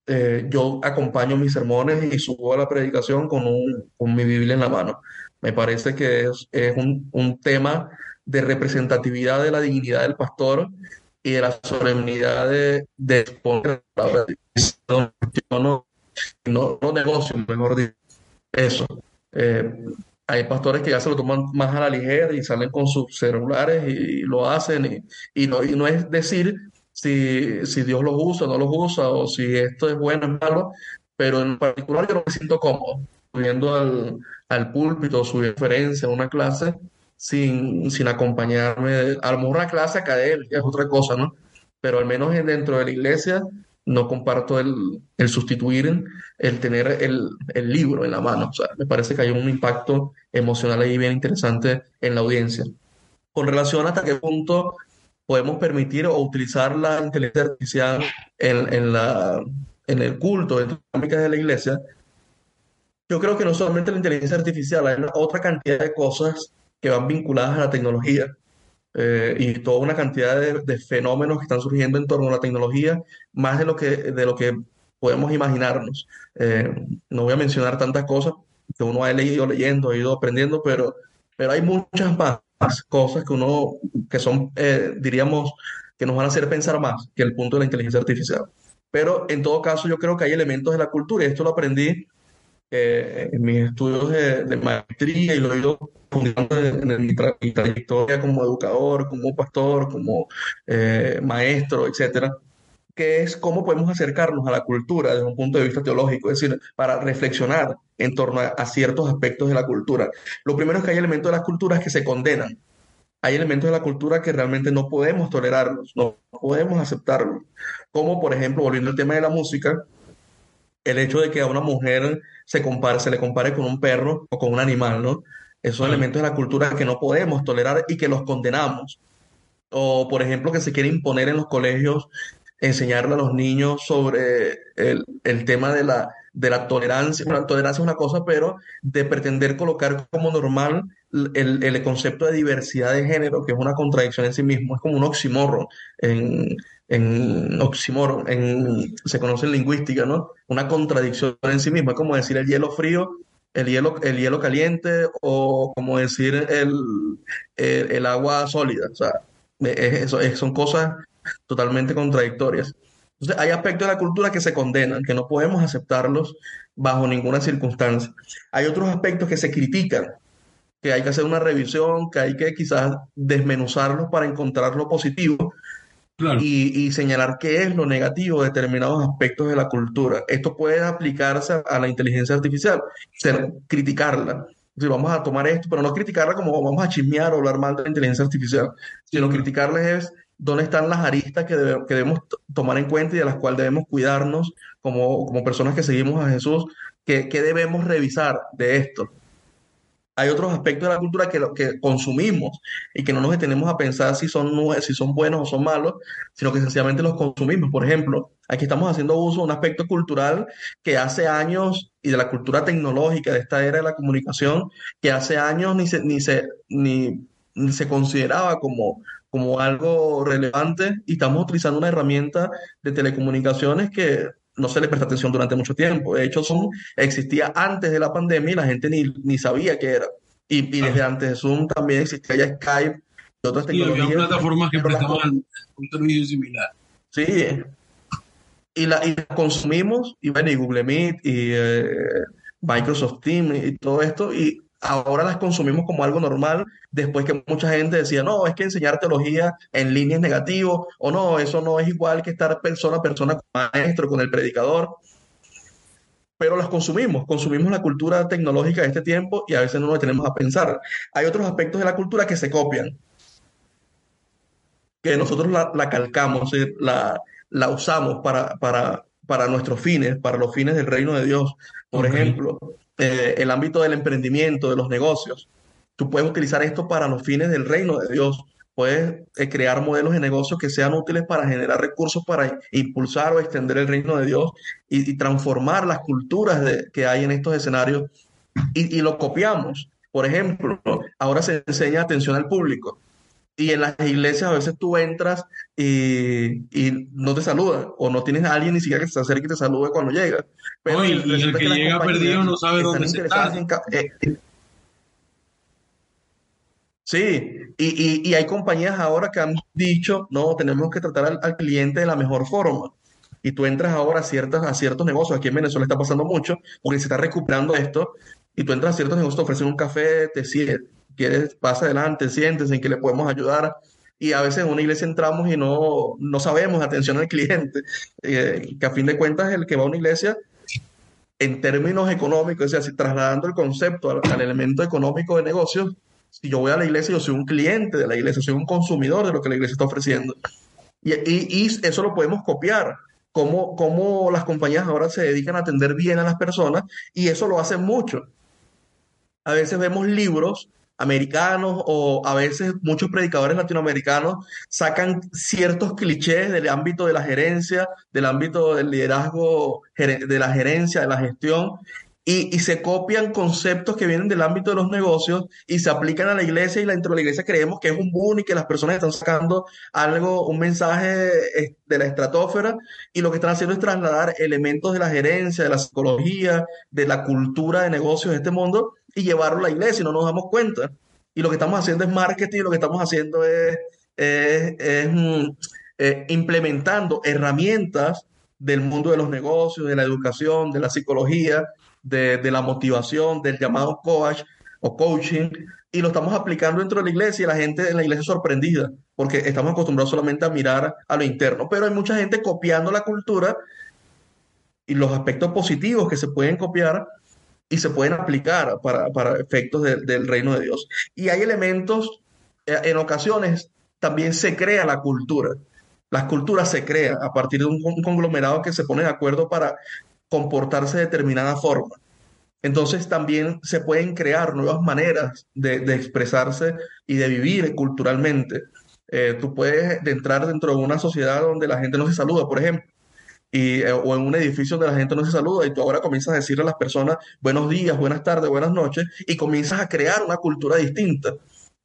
eh, yo acompaño mis sermones y subo a la predicación con, un, con mi Biblia en la mano. Me parece que es, un, un tema de representatividad de la dignidad del pastor y de la solemnidad de, de exponer la no, no, no negocio, mejor dicho, eso. Eh, hay pastores que ya se lo toman más a la ligera y salen con sus celulares y, lo hacen. Y, y no, y no es decir si, si Dios los usa o no los usa o si esto es bueno o es malo, pero en particular yo no me siento cómodo. Subiendo al, al púlpito, subiendo referencia a una clase sin, sin acompañarme. A lo mejor una clase académica es otra cosa, ¿no? Pero al menos en- dentro de la iglesia no comparto el, el sustituir, el tener el, el libro en la mano. O sea, me parece que hay un impacto emocional ahí bien interesante en la audiencia. Con relación hasta qué punto podemos permitir o utilizar la inteligencia artificial en, en la, en el culto, en las dinámicas de la iglesia, yo creo que no solamente la inteligencia artificial, hay una- otra cantidad de cosas que van vinculadas a la tecnología eh, y toda una cantidad de, de fenómenos que están surgiendo en torno a la tecnología, más de lo que, de lo que podemos imaginarnos. Eh, no voy a mencionar tantas cosas que uno ha leído leyendo, ha ido aprendiendo, pero, pero hay muchas más cosas que uno, que son, eh, diríamos, que nos van a hacer pensar más que el punto de la inteligencia artificial. Pero en todo caso, yo creo que hay elementos de la cultura, y esto lo aprendí eh, en mis estudios de, de maestría y lo he ido fundando en, en mi, tra- mi trayectoria como educador, como pastor, como eh, maestro, etcétera, que es cómo podemos acercarnos a la cultura desde un punto de vista teológico, es decir, para reflexionar en torno a, a ciertos aspectos de la cultura. Lo primero es que hay elementos de las culturas que se condenan. Hay elementos de la cultura que realmente no podemos tolerarlos, no podemos aceptarlos. Como, por ejemplo, volviendo al tema de la música, el hecho de que a una mujer se compare, se le compare con un perro o con un animal, ¿no? Esos Claro. elementos de la cultura que no podemos tolerar y que los condenamos. O, por ejemplo, que se quiere imponer en los colegios, enseñarle a los niños sobre el, el tema de la, de la tolerancia. Bueno, la tolerancia es una cosa, pero de pretender colocar como normal el, el concepto de diversidad de género, que es una contradicción en sí mismo, es como un oxímoron en, en oxímoron, en, se conoce en lingüística, ¿no? Una contradicción en sí mismo, es como decir el hielo frío, el hielo, el hielo caliente, o como decir el, el, agua sólida. O sea, es- eso, es- son cosas totalmente contradictorias. Entonces, hay aspectos de la cultura que se condenan, que no podemos aceptarlos bajo ninguna circunstancia. Hay otros aspectos que se critican, que hay que hacer una revisión, que hay que quizás desmenuzarlos para encontrar lo positivo Claro. y, y señalar qué es lo negativo de determinados aspectos de la cultura. Esto puede aplicarse a, la inteligencia artificial, ser, criticarla. Si vamos a tomar esto, pero no criticarla como vamos a chismear o hablar mal de la inteligencia artificial, sino claro. criticarla es dónde están las aristas que, que debemos tomar en cuenta y de las cuales debemos cuidarnos como, como personas que seguimos a Jesús, que, que debemos revisar de esto hay otros aspectos de la cultura que, que consumimos y que no nos detenemos a pensar si son, si son buenos o son malos, sino que sencillamente los consumimos. Por ejemplo, aquí estamos haciendo uso de un aspecto cultural que hace años, y de la cultura tecnológica de esta era de la comunicación, que hace años ni se, ni se, ni se consideraba como, como algo relevante y estamos utilizando una herramienta de telecomunicaciones que no se le presta atención durante mucho tiempo. De hecho, son, existía antes de la pandemia y la gente ni, ni sabía qué era. Y, y desde antes de Zoom también existía ya Skype y otras Sí, había tecnologías. plataformas que prestaban un servicio similar. Sí, y la, y la consumimos, y bueno, y Google Meet, y eh, Microsoft Teams, y todo esto, y ahora las consumimos como algo normal, después que mucha gente decía, no, es que enseñar teología en línea es negativo, o no, eso no es igual que estar persona a persona con el maestro, con el predicador, pero las consumimos, consumimos la cultura tecnológica de este tiempo y a veces no nos detenemos a pensar. Hay otros aspectos de la cultura que se copian que nosotros la, la calcamos, la, la usamos para, para, para nuestros fines, para los fines del reino de Dios. Por ejemplo, eh, el ámbito del emprendimiento, de los negocios. Tú puedes utilizar esto para los fines del reino de Dios. Puedes eh, crear modelos de negocio que sean útiles para generar recursos para impulsar o extender el reino de Dios y, transformar las culturas que hay en estos escenarios y, y lo copiamos. Por ejemplo, ahora se enseña atención al público. Y en las iglesias a veces tú entras y, y no te saludan, o no tienes a alguien ni siquiera que se acerque y te salude cuando llegas. Pero No, y- y el que llega perdido no sabe dónde ca- eh, Sí, y, y- y hay compañías ahora que han dicho, no, tenemos que tratar al, al cliente de la mejor forma. Y tú entras ahora a, ciertas, a ciertos negocios, aquí en Venezuela está pasando mucho, porque se está recuperando esto, y tú entras a ciertos negocios, te ofrecen un café, te quieres, pasa adelante, sientes en que le podemos ayudar. Y a veces en una iglesia entramos y no, no sabemos atención al cliente, eh, que a fin de cuentas el que va a una iglesia en términos económicos, es decir, trasladando el concepto al, al elemento económico de negocios, si yo voy a la iglesia, yo soy un cliente de la iglesia, soy un consumidor de lo que la iglesia está ofreciendo. Y, y- y eso lo podemos copiar. Cómo, cómo las compañías ahora se dedican a atender bien a las personas y eso lo hacen mucho. A veces vemos libros americanos o a veces muchos predicadores latinoamericanos sacan ciertos clichés del ámbito de la gerencia, del ámbito del liderazgo, de la gerencia, de la gestión, y, y se copian conceptos que vienen del ámbito de los negocios y se aplican a la iglesia y la- dentro de la iglesia creemos que es un boom y que las personas están sacando algo, un mensaje eh, de la estratosfera y lo que están haciendo es trasladar elementos de la gerencia, de la psicología, de la cultura de negocios de este mundo y llevarlo a la iglesia y no nos damos cuenta. Y lo que estamos haciendo es marketing, lo que estamos haciendo es, mm, eh, implementando herramientas del mundo de los negocios, de la educación, de la psicología, de, de la motivación, del llamado coach o coaching, y lo estamos aplicando dentro de la iglesia y la gente en la iglesia es sorprendida, porque estamos acostumbrados solamente a mirar a lo interno, pero hay mucha gente copiando la cultura y los aspectos positivos que se pueden copiar y se pueden aplicar para, para efectos de- del reino de Dios. Y hay elementos, eh, en ocasiones también se crea la cultura. Las culturas se crean a partir de un, conglomerado que se pone de acuerdo para comportarse de determinada forma. Entonces también se pueden crear nuevas maneras de, de expresarse y de vivir culturalmente. Eh, tú puedes de entrar dentro de una sociedad donde la gente no se saluda, por ejemplo y, eh, o en un edificio donde la gente no se saluda y tú ahora comienzas a decirle a las personas buenos días, buenas tardes, buenas noches y comienzas a crear una cultura distinta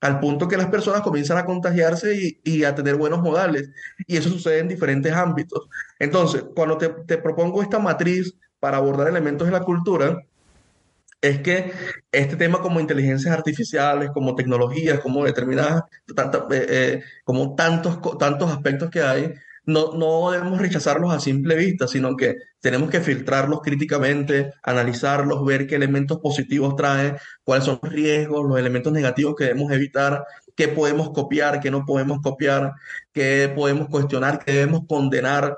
al punto que las personas comienzan a contagiarse y, a tener buenos modales y eso sucede en diferentes ámbitos. Entonces, cuando te, te propongo esta matriz para abordar elementos de la cultura, es que este tema como inteligencias artificiales, como tecnologías, como determinadas, eh, eh, como tantos, tantos aspectos que hay, no, no debemos rechazarlos a simple vista, sino que tenemos que filtrarlos críticamente, analizarlos, ver qué elementos positivos traen, cuáles son los riesgos, los elementos negativos que debemos evitar, qué podemos copiar, qué no podemos copiar, qué podemos cuestionar, qué debemos condenar.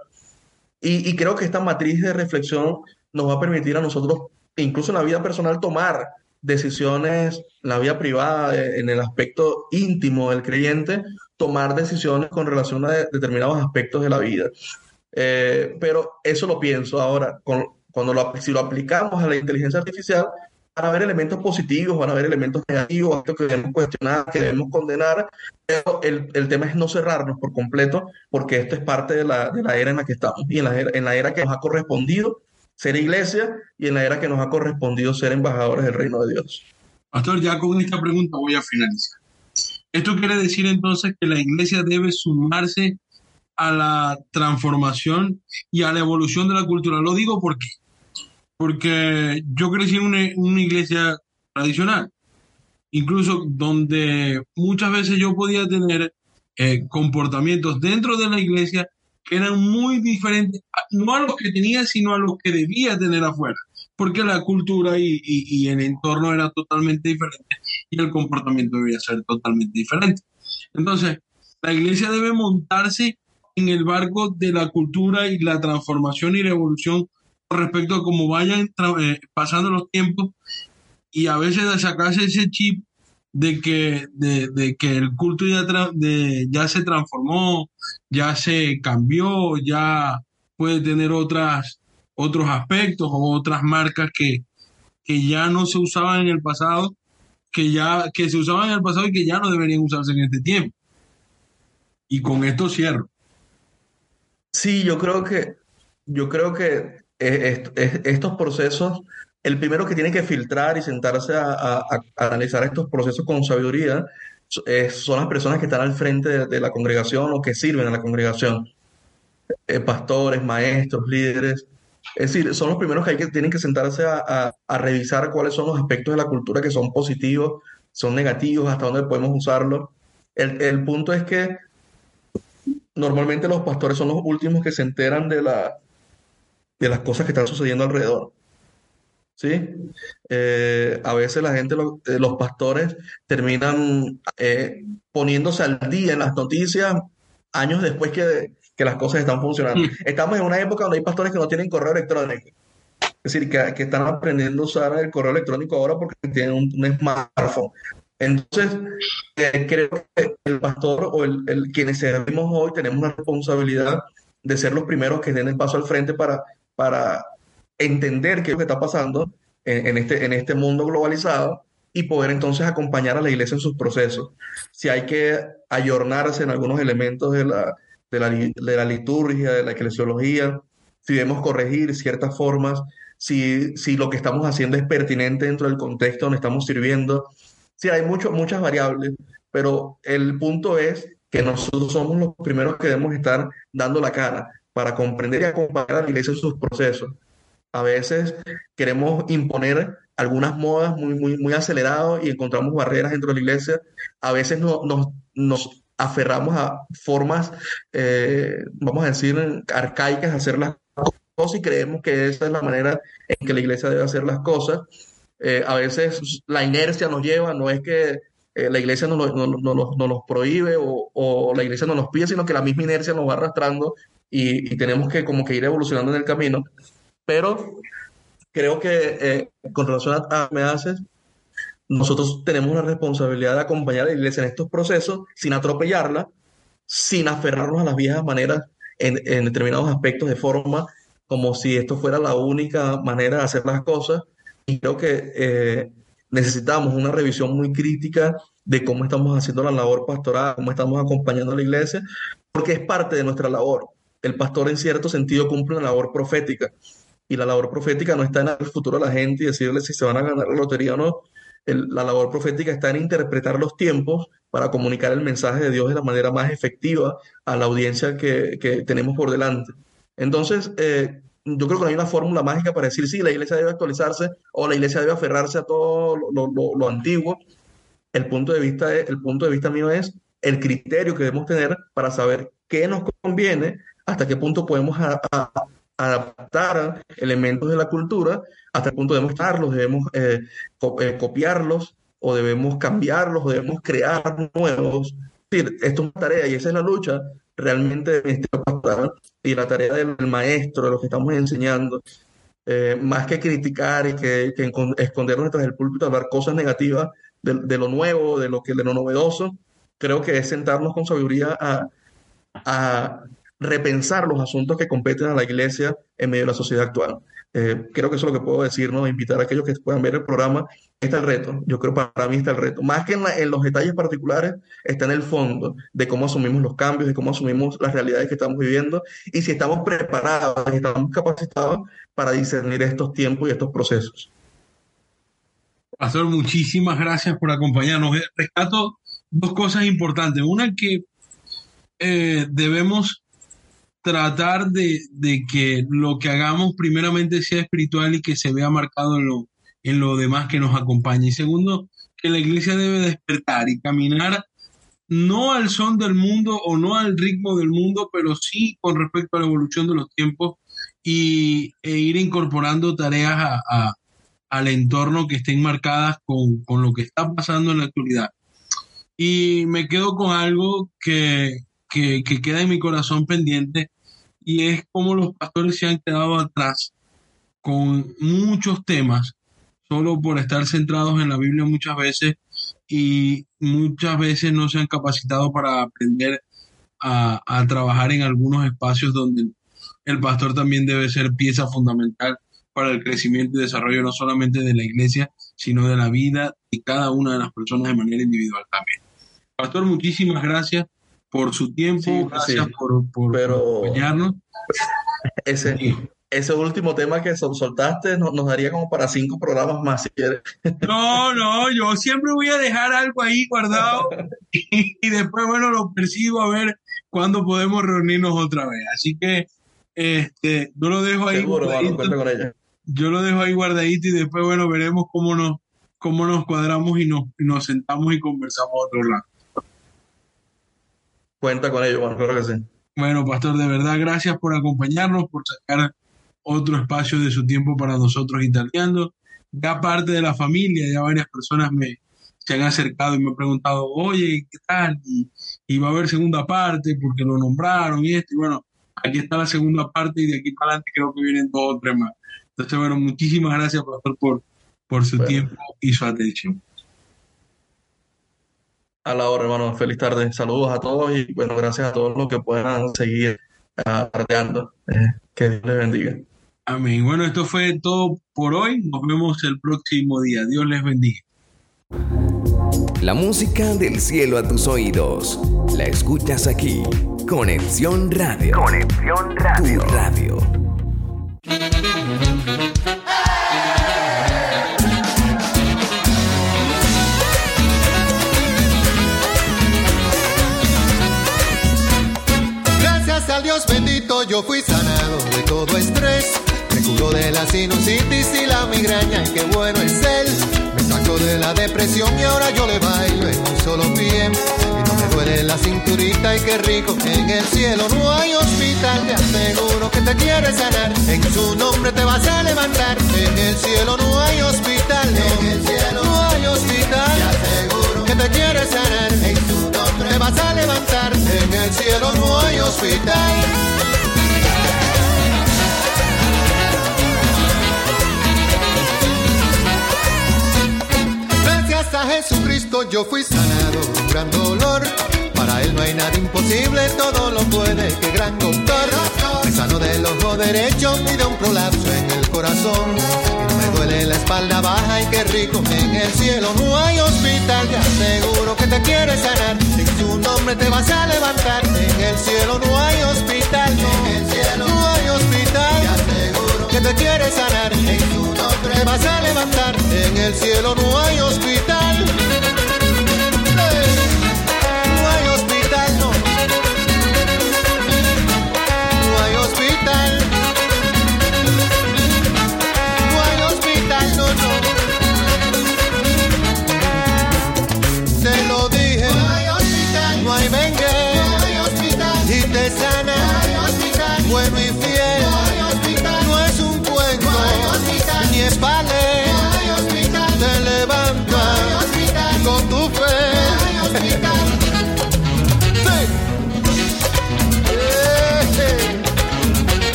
Y, y creo que esta matriz de reflexión nos va a permitir a nosotros, incluso en la vida personal, tomar decisiones, en la vida privada, en el aspecto íntimo del creyente, tomar decisiones con relación a de- determinados aspectos de la vida. Eh, pero eso lo pienso ahora, con- cuando lo, si lo aplicamos a la inteligencia artificial, van a haber elementos positivos, van a haber elementos negativos, que debemos cuestionar, que debemos condenar, pero el, el tema es no cerrarnos por completo, porque esto es parte de la, de la era en la que estamos y en la en la era que nos ha correspondido ser iglesia y en la era que nos ha correspondido ser embajadores del reino de Dios. Pastor, ya con esta pregunta voy a finalizar. Esto quiere decir entonces que la iglesia debe sumarse a la transformación y a la evolución de la cultura. Lo digo porque, porque yo crecí en una, iglesia tradicional, incluso donde muchas veces yo podía tener eh, comportamientos dentro de la iglesia que eran muy diferentes, no a los que tenía, sino a los que debía tener afuera, porque la cultura y, y- el entorno era totalmente diferente y el comportamiento debía ser totalmente diferente. Entonces, la iglesia debe montarse en el barco de la cultura y la transformación y la evolución respecto a cómo vayan eh, pasando los tiempos y a veces de sacarse ese chip de que, de, que el culto ya, ya se transformó, ya se cambió, ya puede tener otras, otros aspectos o otras marcas que, que ya no se usaban en el pasado, que ya que se usaban en el pasado y que ya no deberían usarse en este tiempo. Y con esto cierro. Sí, yo creo que, yo creo que eh, est- es- estos procesos, el primero que tiene que filtrar y sentarse a, analizar estos procesos con sabiduría so- son las personas que están al frente de, de la congregación o que sirven a la congregación, Eh, pastores, maestros, líderes. Es decir, son los primeros que, tienen que sentarse a, revisar cuáles son los aspectos de la cultura que son positivos, son negativos, hasta dónde podemos usarlos. El, punto es que normalmente los pastores son los últimos que se enteran de la, de las cosas que están sucediendo alrededor. ¿Sí? Eh, a veces la gente, lo- eh, los pastores terminan eh, poniéndose al día en las noticias años después que, que las cosas están funcionando. Estamos en una época donde hay pastores que no tienen correo electrónico. Es decir, que, que están aprendiendo a usar el correo electrónico ahora porque tienen un, un smartphone. Entonces, eh, creo que el pastor o el, el- quienes servimos hoy tenemos la responsabilidad de ser los primeros que den el paso al frente para, para entender qué es lo que está pasando en, en este, en este mundo globalizado y poder entonces acompañar a la iglesia en sus procesos. Si hay que ayornarse en algunos elementos de la, de la, de la liturgia, de la eclesiología, si debemos corregir ciertas formas, si, si lo que estamos haciendo es pertinente dentro del contexto donde estamos sirviendo. Sí, hay mucho- muchas variables, pero el punto es que nosotros somos los primeros que debemos estar dando la cara para comprender y acompañar a la iglesia en sus procesos. A veces queremos imponer algunas modas muy, muy, muy aceleradas y encontramos barreras dentro de la iglesia. A veces no- nos, nos aferramos a formas, eh, vamos a decir, arcaicas de hacer las cosas y creemos que esa es la manera en que la iglesia debe hacer las cosas. Eh, a veces la inercia nos lleva, no es que eh, la iglesia nos, no- no- no- los prohíbe o, o la iglesia nos los pide, sino que la misma inercia nos va arrastrando y, y tenemos que como que ir evolucionando en el camino. Pero creo que eh, con relación a, a me haces, nosotros tenemos la responsabilidad de acompañar a la iglesia en estos procesos sin atropellarla, sin aferrarnos a las viejas maneras en, en determinados aspectos de forma, como si esto fuera la única manera de hacer las cosas. Y creo que eh, necesitamos una revisión muy crítica de cómo estamos haciendo la labor pastoral, cómo estamos acompañando a la iglesia, porque es parte de nuestra labor. El pastor en cierto sentido cumple una labor profética y la labor profética no está en el futuro de la gente y decirle si se van a ganar la lotería o no. La labor profética está en interpretar los tiempos para comunicar el mensaje de Dios de la manera más efectiva a la audiencia que, que tenemos por delante. Entonces, eh, yo creo que no hay una fórmula mágica para decir si la iglesia debe actualizarse o la iglesia debe aferrarse a todo lo, lo- lo- antiguo. El punto de vista, es- el punto de vista mío es el criterio que debemos tener para saber qué nos conviene, hasta qué punto podemos adaptar elementos de la cultura, hasta qué punto debemos estarlos, debemos eh, eh, copiarlos o debemos cambiarlos o debemos crear nuevos. Esto es una tarea y esa es la lucha realmente del ministerio pastoral y la tarea del maestro, de los que estamos enseñando. Eh, más que criticar y que, escondernos detrás del púlpito, hablar cosas negativas de, de lo nuevo, de lo que de lo novedoso, creo que es sentarnos con sabiduría a repensar los asuntos que competen a la iglesia en medio de la sociedad actual. Eh, creo que eso es lo que puedo decir, ¿no? Invitar a aquellos que puedan ver el programa. Está el reto, yo creo para mí está el reto. Más que en, los detalles particulares, está en el fondo de cómo asumimos los cambios, de cómo asumimos las realidades que estamos viviendo y si estamos preparados, y estamos capacitados para discernir estos tiempos y estos procesos. Pastor, muchísimas gracias por acompañarnos. Eh, Rescato dos cosas importantes. Una que eh, debemos tratar de, que lo que hagamos primeramente sea espiritual y que se vea marcado en lo, en lo demás que nos acompaña. Y segundo, que la iglesia debe despertar y caminar no al son del mundo o no al ritmo del mundo, pero sí con respecto a la evolución de los tiempos y, e ir incorporando tareas a, al entorno que estén marcadas con, con lo que está pasando en la actualidad. Y me quedo con algo que, que queda en mi corazón pendiente y es cómo los pastores se han quedado atrás con muchos temas solo por estar centrados en la Biblia muchas veces y muchas veces no se han capacitado para aprender a, a trabajar en algunos espacios donde el pastor también debe ser pieza fundamental para el crecimiento y desarrollo no solamente de la iglesia, sino de la vida de cada una de las personas de manera individual también. Pastor, muchísimas gracias por su tiempo, Sí, gracias sí. por, por- Pero- por. Ese, Sí. ese último tema que sol- soltaste no- nos daría como para cinco programas más, si quieres. No, no, yo siempre voy a dejar algo ahí guardado y, y después, bueno, lo percibo a ver cuándo podemos reunirnos otra vez. Así que este, yo lo dejo ahí Seguro, guardadito. cuenta con ella. yo lo dejo ahí guardadito y después, bueno, veremos cómo nos, cómo nos cuadramos y nos, y nos sentamos y conversamos otro lado. Cuenta con ello, bueno, claro que sí. Bueno, Pastor, de verdad, gracias por acompañarnos, por sacar otro espacio de su tiempo para nosotros italianos. Ya parte de la familia, ya varias personas me se han acercado y me han preguntado, oye, ¿qué tal? Y, y va a haber segunda parte porque lo nombraron y esto. Y bueno, aquí está la segunda parte y de aquí para adelante creo que vienen dos o tres más. Entonces, bueno, muchísimas gracias, pastor, por, por su Bueno. tiempo y su atención. A la hora, hermano. Feliz tarde. Saludos a todos y bueno, gracias a todos los que puedan seguir ah, arteando. Eh, que Dios les bendiga. Amén. Bueno, esto fue todo por hoy. Nos vemos el próximo día. Dios les bendiga. La música del cielo a tus oídos. La escuchas aquí. Conexión Radio. Conexión Radio. Tu radio. Yo fui sanado de todo estrés. Me curó de la sinusitis y la migraña y qué bueno es él. Me sacó de la depresión y ahora yo le bailo en un solo pie. Y no me duele la cinturita y qué rico. En el cielo no hay hospital, te aseguro que te quiere sanar. En su nombre te vas a levantar. En el cielo no hay hospital, en el cielo no hay hospital. Te aseguro que te quiere sanar. En su nombre te vas a levantar. En el cielo no hay hospital. A Jesucristo yo fui sanado, un gran dolor. Para él no hay nada imposible, todo lo puede, qué gran doctor. Me sanó del ojo derecho y de un prolapso en el corazón. No me duele la espalda baja y qué rico. En el cielo no hay hospital, te aseguro que te quiere sanar. En su nombre te vas a levantar. En el cielo no hay hospital, en el cielo no hay hospital. Te aseguro que te quiere sanar. En su nombre te vas a levantar. En el cielo no hay hospital.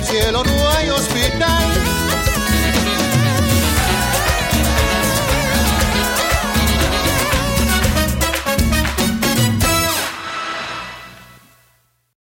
El cielo.